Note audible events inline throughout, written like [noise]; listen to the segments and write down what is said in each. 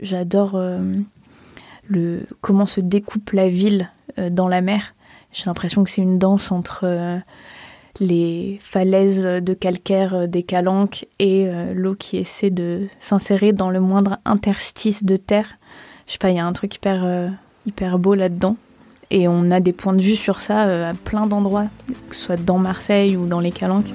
J'adore le comment se découpe la ville dans la mer. J'ai l'impression que c'est une danse entre les falaises de calcaire des Calanques et l'eau qui essaie de s'insérer dans le moindre interstice de terre. Je sais pas, il y a un truc hyper, hyper beau là-dedans. Et on a des points de vue sur ça euh, à plein d'endroits, que ce soit dans Marseille ou dans les Calanques.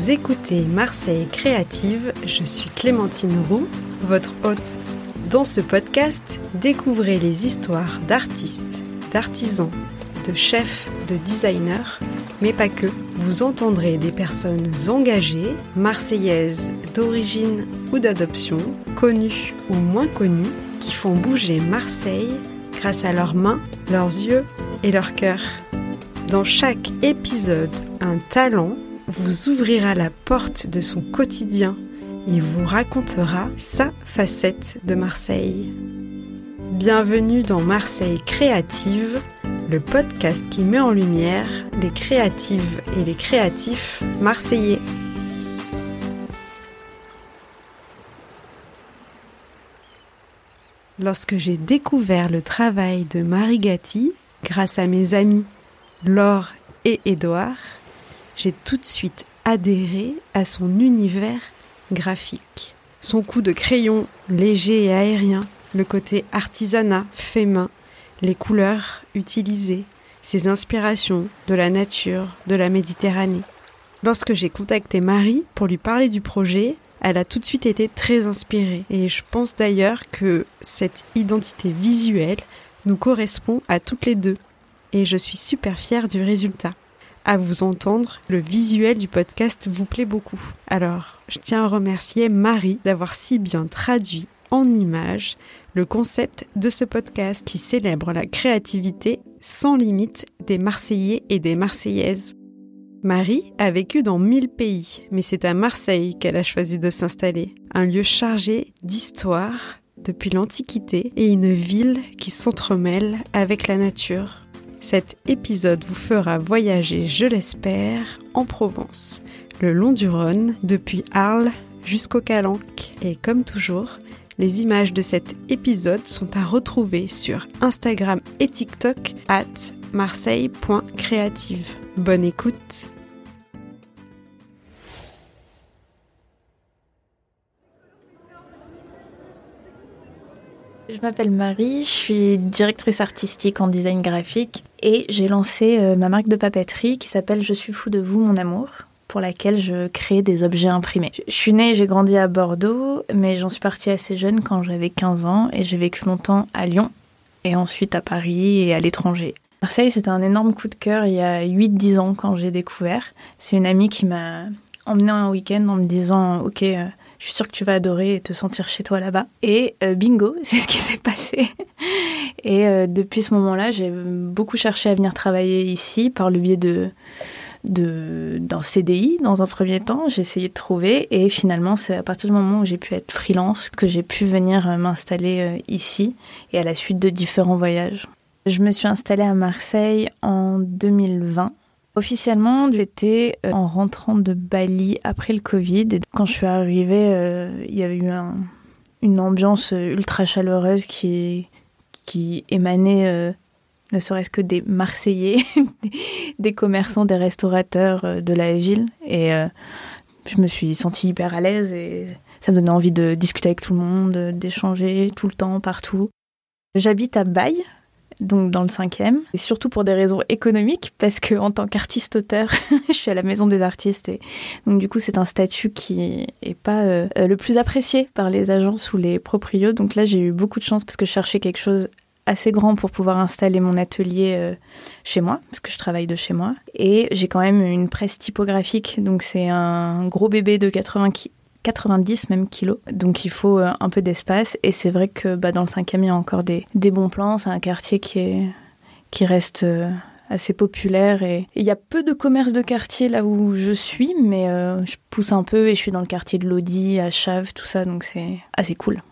Vous écoutez Marseille Créative, je suis Clémentine Roux, votre hôte. Dans ce podcast, découvrez les histoires d'artistes, d'artisans, de chefs, de designers, mais pas que. Vous entendrez des personnes engagées, marseillaises d'origine ou d'adoption, connues ou moins connues, qui font bouger Marseille grâce à leurs mains, leurs yeux et leur cœur. Dans chaque épisode, un talent vous ouvrira la porte de son quotidien et vous racontera sa facette de Marseille. Bienvenue dans Marseille Créative, le podcast qui met en lumière les créatives et les créatifs marseillais. Lorsque j'ai découvert le travail de Marie Gatti, grâce à mes amis Laure et Édouard, j'ai tout de suite adhéré à son univers graphique. Son coup de crayon léger et aérien, le côté artisanat fait main, les couleurs utilisées, ses inspirations de la nature, de la Méditerranée. Lorsque j'ai contacté Marie pour lui parler du projet, elle a tout de suite été très inspirée. Et je pense d'ailleurs que cette identité visuelle nous correspond à toutes les deux. Et je suis super fière du résultat. À vous entendre, le visuel du podcast vous plaît beaucoup. Alors, je tiens à remercier Marie d'avoir si bien traduit en images le concept de ce podcast qui célèbre la créativité sans limite des Marseillais et des Marseillaises. Marie a vécu dans mille pays, mais c'est à Marseille qu'elle a choisi de s'installer, un lieu chargé d'histoire depuis l'Antiquité et une ville qui s'entremêle avec la nature. Cet épisode vous fera voyager, je l'espère, en Provence, le long du Rhône, depuis Arles jusqu'au Calanque. Et comme toujours, les images de cet épisode sont à retrouver sur Instagram et TikTok at marseille.creative. Bonne écoute Je m'appelle Marie, je suis directrice artistique en design graphique et j'ai lancé euh, ma marque de papeterie qui s'appelle Je suis fou de vous, mon amour, pour laquelle je crée des objets imprimés. Je suis née j'ai grandi à Bordeaux, mais j'en suis partie assez jeune quand j'avais 15 ans et j'ai vécu longtemps à Lyon et ensuite à Paris et à l'étranger. Marseille, c'était un énorme coup de cœur il y a 8-10 ans quand j'ai découvert. C'est une amie qui m'a emmenée un week-end en me disant Ok, euh, je suis sûre que tu vas adorer et te sentir chez toi là-bas. Et euh, bingo, [laughs] c'est ce qui s'est passé. Et euh, depuis ce moment-là, j'ai beaucoup cherché à venir travailler ici par le biais de d'un CDI dans un premier temps, j'ai essayé de trouver et finalement c'est à partir du moment où j'ai pu être freelance que j'ai pu venir m'installer ici et à la suite de différents voyages. Je me suis installée à Marseille en 2020. Officiellement, j'étais euh, en rentrant de Bali après le Covid. Quand je suis arrivée, euh, il y avait eu une ambiance ultra chaleureuse qui, qui émanait euh, ne serait-ce que des Marseillais, [laughs] des commerçants, des restaurateurs de la ville. Et je me suis sentie hyper à l'aise et ça me donnait envie de discuter avec tout le monde, d'échanger tout le temps, partout. J'habite à Baille, donc dans le cinquième, et surtout pour des raisons économiques, parce que en tant qu'artiste-auteur, [laughs] je suis à la maison des artistes, et donc du coup c'est un statut qui est pas euh, le plus apprécié par les agences ou les proprios. Donc là j'ai eu beaucoup de chance parce que je cherchais quelque chose assez grand pour pouvoir installer mon atelier euh, chez moi, parce que je travaille de chez moi. Et j'ai quand même une presse typographique, donc c'est un gros bébé de 80 90 même kilos. Donc il faut euh, un peu d'espace. Et c'est vrai que bah, dans le cinquième, il y a encore des, des bons plans. C'est un quartier qui, est, qui reste euh, assez populaire. Et il y a peu de commerces de quartier là où je suis, mais euh, je pousse un peu et je suis dans le quartier de Lodi, à Chave, tout ça. Donc c'est assez cool.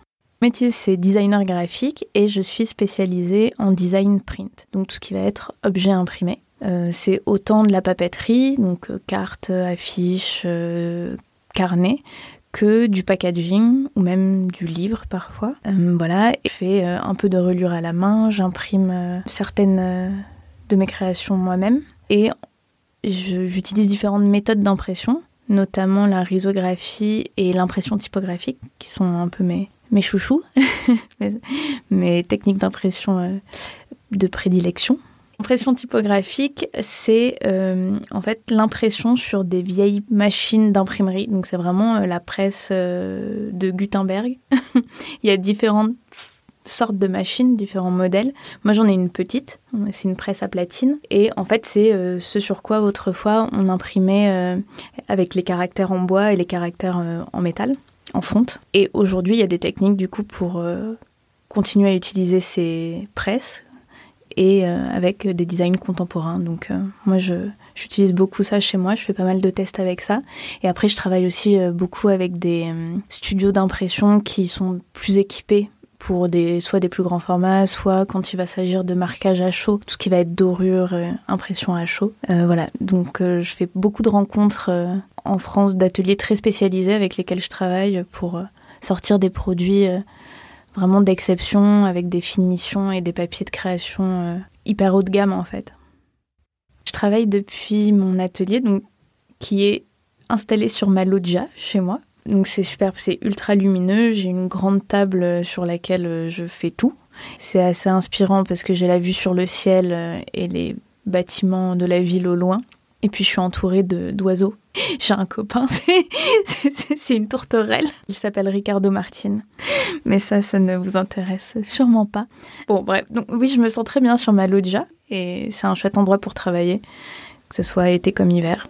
Mon métier, c'est designer graphique et je suis spécialisée en design print. Donc tout ce qui va être objet imprimé. c'est autant de la papeterie, donc cartes, affiches, que du packaging ou même du livre parfois. Euh, voilà, je fais euh, un peu de relure à la main, j'imprime euh, certaines de mes créations moi-même et j'utilise différentes méthodes d'impression, notamment la risographie et l'impression typographique qui sont un peu mes, mes chouchous, [laughs] mes techniques d'impression de prédilection. L'impression typographique, c'est euh, en fait l'impression sur des vieilles machines d'imprimerie. Donc c'est vraiment euh, la presse euh, de Gutenberg. [laughs] Il y a différentes sortes de machines, différents modèles. Moi j'en ai une petite, c'est une presse à platine. Et en fait c'est ce sur quoi autrefois on imprimait avec les caractères en bois et les caractères en métal, en fonte. Et aujourd'hui il y a des techniques du coup pour continuer à utiliser ces presses et euh, avec des designs contemporains. Donc euh, moi, j'utilise beaucoup ça chez moi, je fais pas mal de tests avec ça. Et après, je travaille aussi euh, beaucoup avec des studios d'impression qui sont plus équipés pour des, soit des plus grands formats, soit quand il va s'agir de marquage à chaud, tout ce qui va être dorure, impression à chaud. voilà, donc je fais beaucoup de rencontres en France d'ateliers très spécialisés avec lesquels je travaille pour sortir des produits vraiment d'exception avec des finitions et des papiers de création euh, hyper haut de gamme en fait. Je travaille depuis mon atelier qui est installé sur ma loggia chez moi. Donc c'est super, c'est ultra lumineux. J'ai une grande table sur laquelle euh, je fais tout. C'est assez inspirant parce que j'ai la vue sur le ciel euh, et les bâtiments de la ville au loin. Et puis je suis entourée d'oiseaux. [laughs] J'ai un copain, [laughs] c'est une tourterelle. Il s'appelle Ricardo Martin. Mais ça, ça ne vous intéresse sûrement pas. Bon, bref. Donc oui, je me sens très bien sur ma loggia. Et c'est un chouette endroit pour travailler, que ce soit été comme hiver.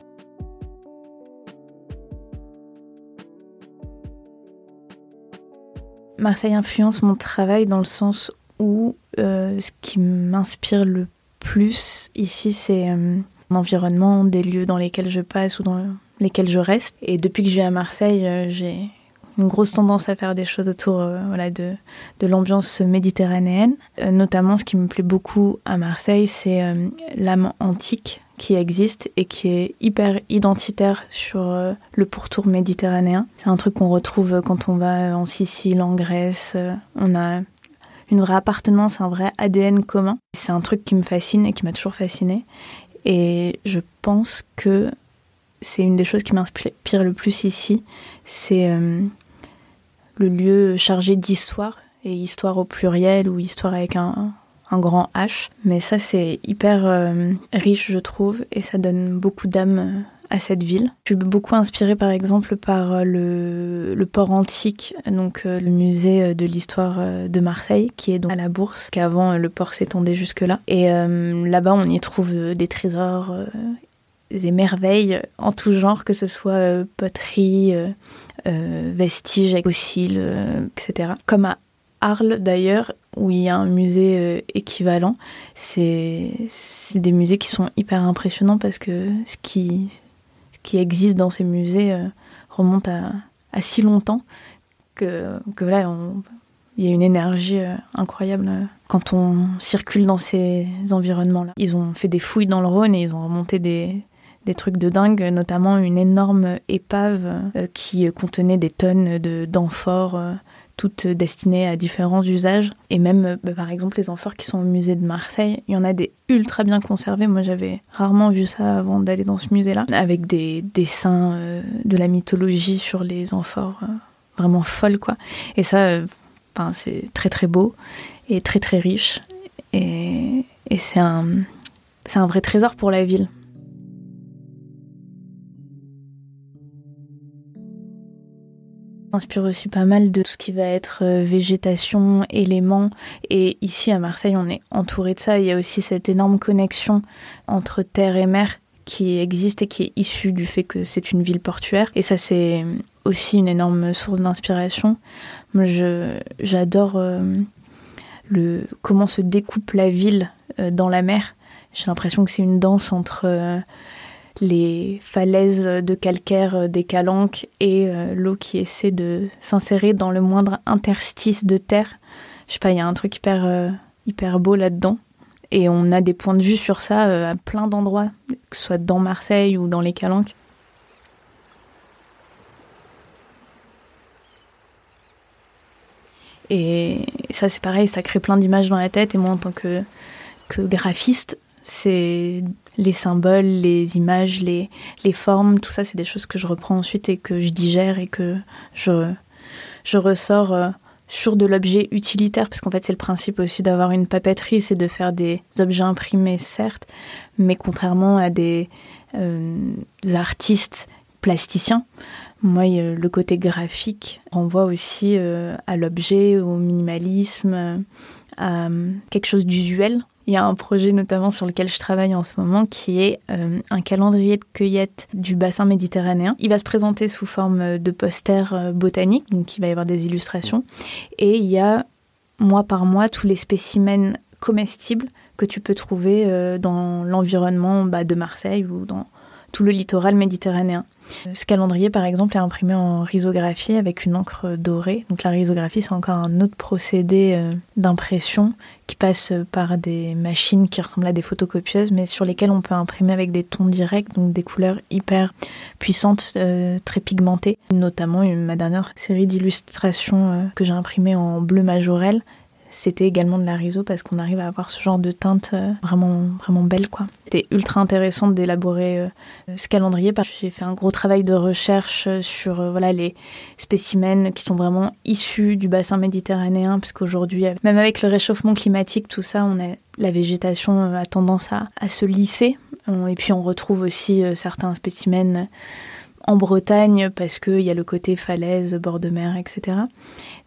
Marseille influence mon travail dans le sens où euh, ce qui m'inspire le plus ici, c'est euh, environnement, des lieux dans lesquels je passe ou dans lesquels je reste. Et depuis que je vais à Marseille, euh, j'ai une grosse tendance à faire des choses autour euh, de, de l'ambiance méditerranéenne. Euh, notamment, ce qui me plaît beaucoup à Marseille, c'est l'âme antique qui existe et qui est hyper identitaire sur le pourtour méditerranéen. C'est un truc qu'on retrouve quand on va en Sicile, en Grèce. on a une vraie appartenance, un vrai ADN commun. C'est un truc qui me fascine et qui m'a toujours fasciné. Et je pense que c'est une des choses qui m'inspire le plus ici. C'est euh, le lieu chargé d'histoire, et histoire au pluriel ou histoire avec un, grand H. Mais ça, c'est hyper euh, riche, je trouve, et ça donne beaucoup d'âme euh, à cette ville. Je suis beaucoup inspirée par exemple par euh, le, port antique, donc euh, le musée de l'histoire euh, de Marseille, qui est donc à la Bourse, qu'avant le port s'étendait jusque-là. Et là-bas, on y trouve des trésors, des merveilles en tout genre, que ce soit poterie, vestiges fossiles, etc. Comme à Arles d'ailleurs, où il y a un musée équivalent, c'est des musées qui sont hyper impressionnants parce que ce qui, qui existe dans ces musées euh, remonte à, si longtemps que, que là, il y a une énergie euh, incroyable euh, quand on circule dans ces environnements-là. Ils ont fait des fouilles dans le Rhône et ils ont remonté des, des trucs de dingue, notamment une énorme épave qui contenait des tonnes d'amphores toutes destinées à différents usages. Et même, bah, par exemple, les amphores qui sont au musée de Marseille, il y en a des ultra bien conservés. Moi, j'avais rarement vu ça avant d'aller dans ce musée-là, avec des dessins euh, de la mythologie sur les amphores, euh, vraiment folles, quoi. Et ça, euh, c'est très très beau et très très riche. Et, et c'est un, un vrai trésor pour la ville. Inspire aussi pas mal de tout ce qui va être euh, végétation, éléments. Et ici à Marseille, on est entouré de ça. Il y a aussi cette énorme connexion entre terre et mer qui existe et qui est issue du fait que c'est une ville portuaire. Et ça, c'est aussi une énorme source d'inspiration. Moi, j'adore euh, comment se découpe la ville euh, dans la mer. J'ai l'impression que c'est une danse entre les falaises de calcaire des calanques et euh, l'eau qui essaie de s'insérer dans le moindre interstice de terre. Je sais pas, il y a un truc hyper, euh, hyper beau là-dedans. Et on a des points de vue sur ça euh, à plein d'endroits, que ce soit dans Marseille ou dans les calanques. Et ça, c'est pareil, ça crée plein d'images dans la tête. Et moi, en tant que, que graphiste, c'est les symboles, les images, les, les formes, tout ça, c'est des choses que je reprends ensuite et que je digère et que je, je ressors euh, sur de l'objet utilitaire, parce qu'en fait, c'est le principe aussi d'avoir une papeterie, c'est de faire des objets imprimés, certes, mais contrairement à des, euh, artistes plasticiens, moi, le côté graphique renvoie aussi euh, à l'objet, au minimalisme, à quelque chose d'usuel il y a un projet notamment sur lequel je travaille en ce moment qui est euh, un calendrier de cueillette du bassin méditerranéen. Il va se présenter sous forme de poster euh, botanique, donc il va y avoir des illustrations. Et il y a mois par mois tous les spécimens comestibles que tu peux trouver euh, dans l'environnement bah, de Marseille ou dans tout le littoral méditerranéen. Ce calendrier, par exemple, est imprimé en risographie avec une encre dorée. Donc la risographie, c'est encore un autre procédé euh, d'impression qui passe par des machines qui ressemblent à des photocopieuses, mais sur lesquelles on peut imprimer avec des tons directs, donc des couleurs hyper puissantes, euh, très pigmentées. Notamment ma dernière série d'illustrations euh, que j'ai imprimées en bleu majorel c'était également de la riso parce qu'on arrive à avoir ce genre de teinte euh, vraiment vraiment belle quoi. C'était ultra intéressant d'élaborer euh, ce calendrier parce que j'ai fait un gros travail de recherche euh, sur voilà les spécimens qui sont vraiment issus du bassin méditerranéen parce qu'aujourd'hui même avec le réchauffement climatique tout ça on a la végétation a tendance à, à se lisser et puis on retrouve aussi certains spécimens en Bretagne parce qu'il y a le côté falaise, bord de mer, etc.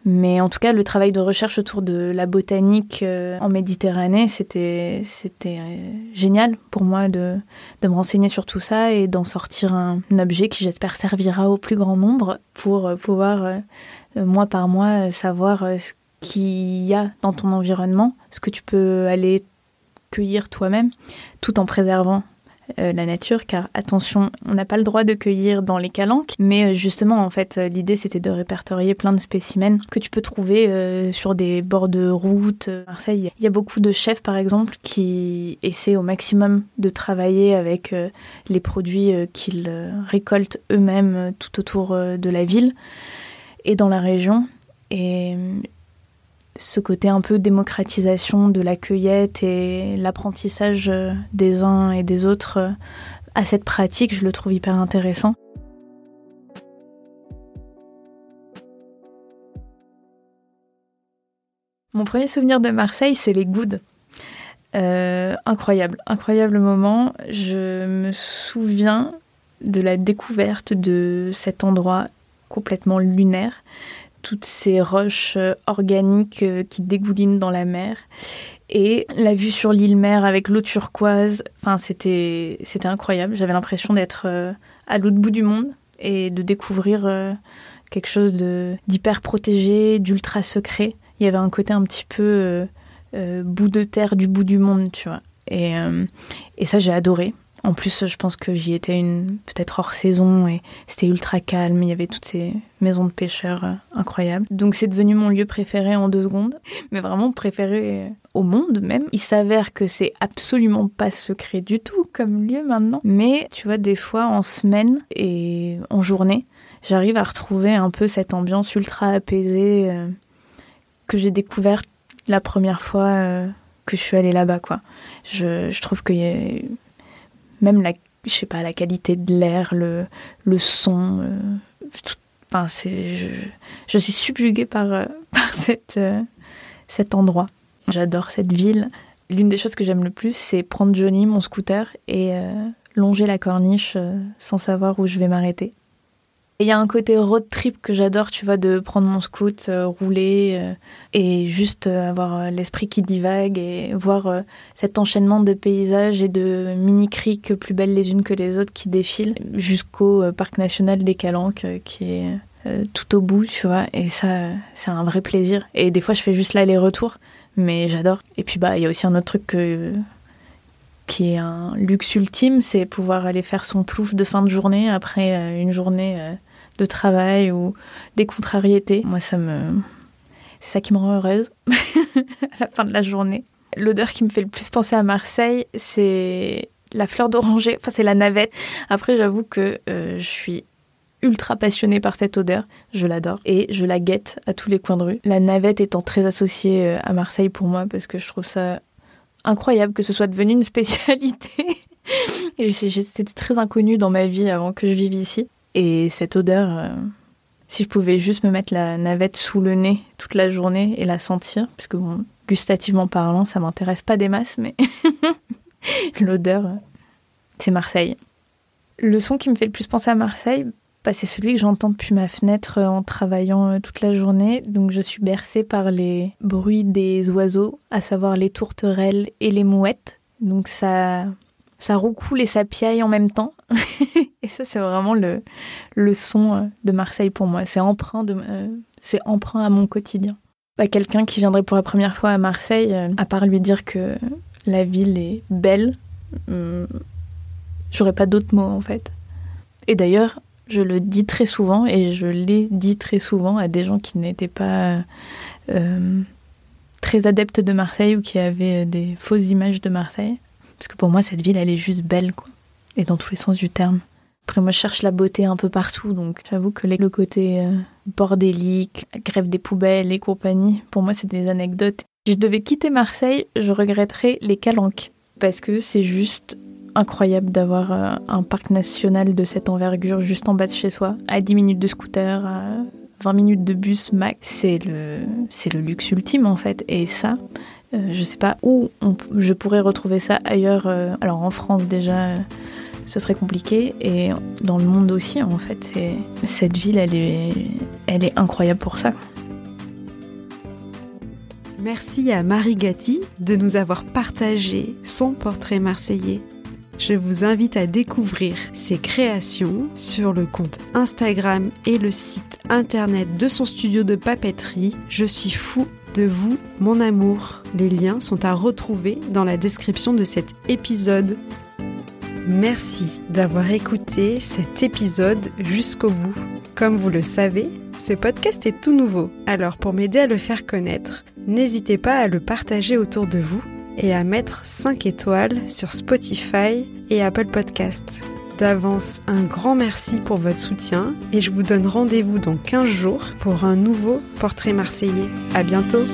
Mais en tout cas, le travail de recherche autour de la botanique euh, en Méditerranée, c'était euh, génial pour moi de, de me renseigner sur tout ça et d'en sortir un, objet qui, j'espère, servira au plus grand nombre pour euh, pouvoir, mois par mois, savoir ce qu'il y a dans ton environnement, ce que tu peux aller cueillir toi-même, tout en préservant euh, la nature, car attention, on n'a pas le droit de cueillir dans les calanques, mais euh, justement, en fait, euh, l'idée c'était de répertorier plein de spécimens que tu peux trouver sur des bords de route. Marseille, il y a beaucoup de chefs, par exemple, qui essaient au maximum de travailler avec les produits qu'ils récoltent eux-mêmes tout autour de la ville et dans la région. Et ce côté un peu démocratisation de la cueillette et l'apprentissage euh, des uns et des autres euh, à cette pratique, je le trouve hyper intéressant. Mon premier souvenir de Marseille, c'est les goudes. Euh, incroyable, incroyable moment. Je me souviens de la découverte de cet endroit complètement lunaire toutes ces roches euh, organiques euh, qui dégoulinent dans la mer. Et la vue sur l'île mer avec l'eau turquoise, enfin, c'était, c'était incroyable. J'avais l'impression d'être euh, à l'autre bout du monde et de découvrir quelque chose de, d'hyper protégé, d'ultra secret. Il y avait un côté un petit peu bout de terre du bout du monde, tu vois. Et, et ça, j'ai adoré. En plus, je pense que j'y étais une peut-être hors saison et c'était ultra calme. Il y avait toutes ces maisons de pêcheurs euh, incroyables. Donc c'est devenu mon lieu préféré en deux secondes, [laughs] mais vraiment préféré euh, au monde même. Il s'avère que c'est absolument pas secret du tout comme lieu maintenant. Mais tu vois, des fois en semaine et en journée, j'arrive à retrouver un peu cette ambiance ultra apaisée euh, que j'ai découverte la première fois que je suis allée là-bas. Je, je trouve qu'il y a même la, je sais pas, la qualité de l'air, le, le son. Euh, enfin, c'est, je, je, suis subjuguée par, euh, [laughs] par cette, euh, cet endroit. J'adore cette ville. L'une des choses que j'aime le plus, c'est prendre Johnny, mon scooter, et longer la corniche sans savoir où je vais m'arrêter. Il y a un côté road trip que j'adore, tu vois, de prendre mon scoot, euh, rouler euh, et juste euh, avoir l'esprit qui divague et voir cet enchaînement de paysages et de mini criques plus belles les unes que les autres qui défilent jusqu'au parc national des Calanques qui est tout au bout, tu vois. Et ça, c'est un vrai plaisir. Et des fois, je fais juste l'aller-retour, mais j'adore. Et puis, bah, il y a aussi un autre truc que qui est un luxe ultime, c'est pouvoir aller faire son plouf de fin de journée après une journée de travail ou des contrariétés. Moi, ça me. C'est ça qui me rend heureuse [laughs] à la fin de la journée. L'odeur qui me fait le plus penser à Marseille, c'est la fleur d'oranger. Enfin, c'est la navette. Après, j'avoue que euh, je suis ultra passionnée par cette odeur. Je l'adore et je la guette à tous les coins de rue. La navette étant très associée euh, à Marseille pour moi parce que je trouve ça incroyable que ce soit devenu une [laughs] spécialité. C'était très inconnu dans ma vie avant que je vive ici. Et cette odeur, euh, si je pouvais juste me mettre la navette sous le nez toute la journée et la sentir, parce que gustativement parlant, ça m'intéresse pas des masses, mais [laughs] l'odeur, euh, c'est Marseille. Le son qui me fait le plus penser à Marseille, bah, c'est celui que j'entends depuis ma fenêtre euh, en travaillant toute la journée. Donc je suis bercée par les bruits des oiseaux, à savoir les tourterelles et les mouettes. Donc ça, ça roucoule et ça piaille en même temps. [laughs] et ça, c'est vraiment le, le son euh, de Marseille pour moi. C'est emprunt, euh, emprunt à mon quotidien. Bah, quelqu'un qui viendrait pour la première fois à Marseille, euh, à part lui dire que la ville est belle, hmm, j'aurais pas d'autres mots en fait. Et d'ailleurs, je le dis très souvent et je l'ai dit très souvent à des gens qui n'étaient pas très adeptes de Marseille ou qui avaient des fausses images de Marseille. Parce que pour moi, cette ville, elle est juste belle, quoi. Et dans tous les sens du terme. Après, moi, je cherche la beauté un peu partout, donc j'avoue que le côté euh, bordélique, grève des poubelles et compagnie, pour moi, c'est des anecdotes. Si je devais quitter Marseille, je regretterais les calanques. Parce que c'est juste incroyable d'avoir euh, un parc national de cette envergure juste en bas de chez soi, à 10 minutes de scooter, à 20 minutes de bus max. C'est le, c'est le luxe ultime, en fait. Et ça, je euh, je sais pas où je pourrais retrouver ça ailleurs. Euh, alors en France déjà, ce serait compliqué et dans le monde aussi en fait. Cette ville, elle est, elle est incroyable pour ça. Merci à Marie Gatti de nous avoir partagé son portrait marseillais. Je vous invite à découvrir ses créations sur le compte Instagram et le site internet de son studio de papeterie. Je suis fou de vous, mon amour. Les liens sont à retrouver dans la description de cet épisode. Merci d'avoir écouté cet épisode jusqu'au bout. Comme vous le savez, ce podcast est tout nouveau, alors pour m'aider à le faire connaître, n'hésitez pas à le partager autour de vous et à mettre 5 étoiles sur Spotify et Apple Podcasts. D'avance, un grand merci pour votre soutien et je vous donne rendez-vous dans 15 jours pour un nouveau portrait marseillais. À bientôt!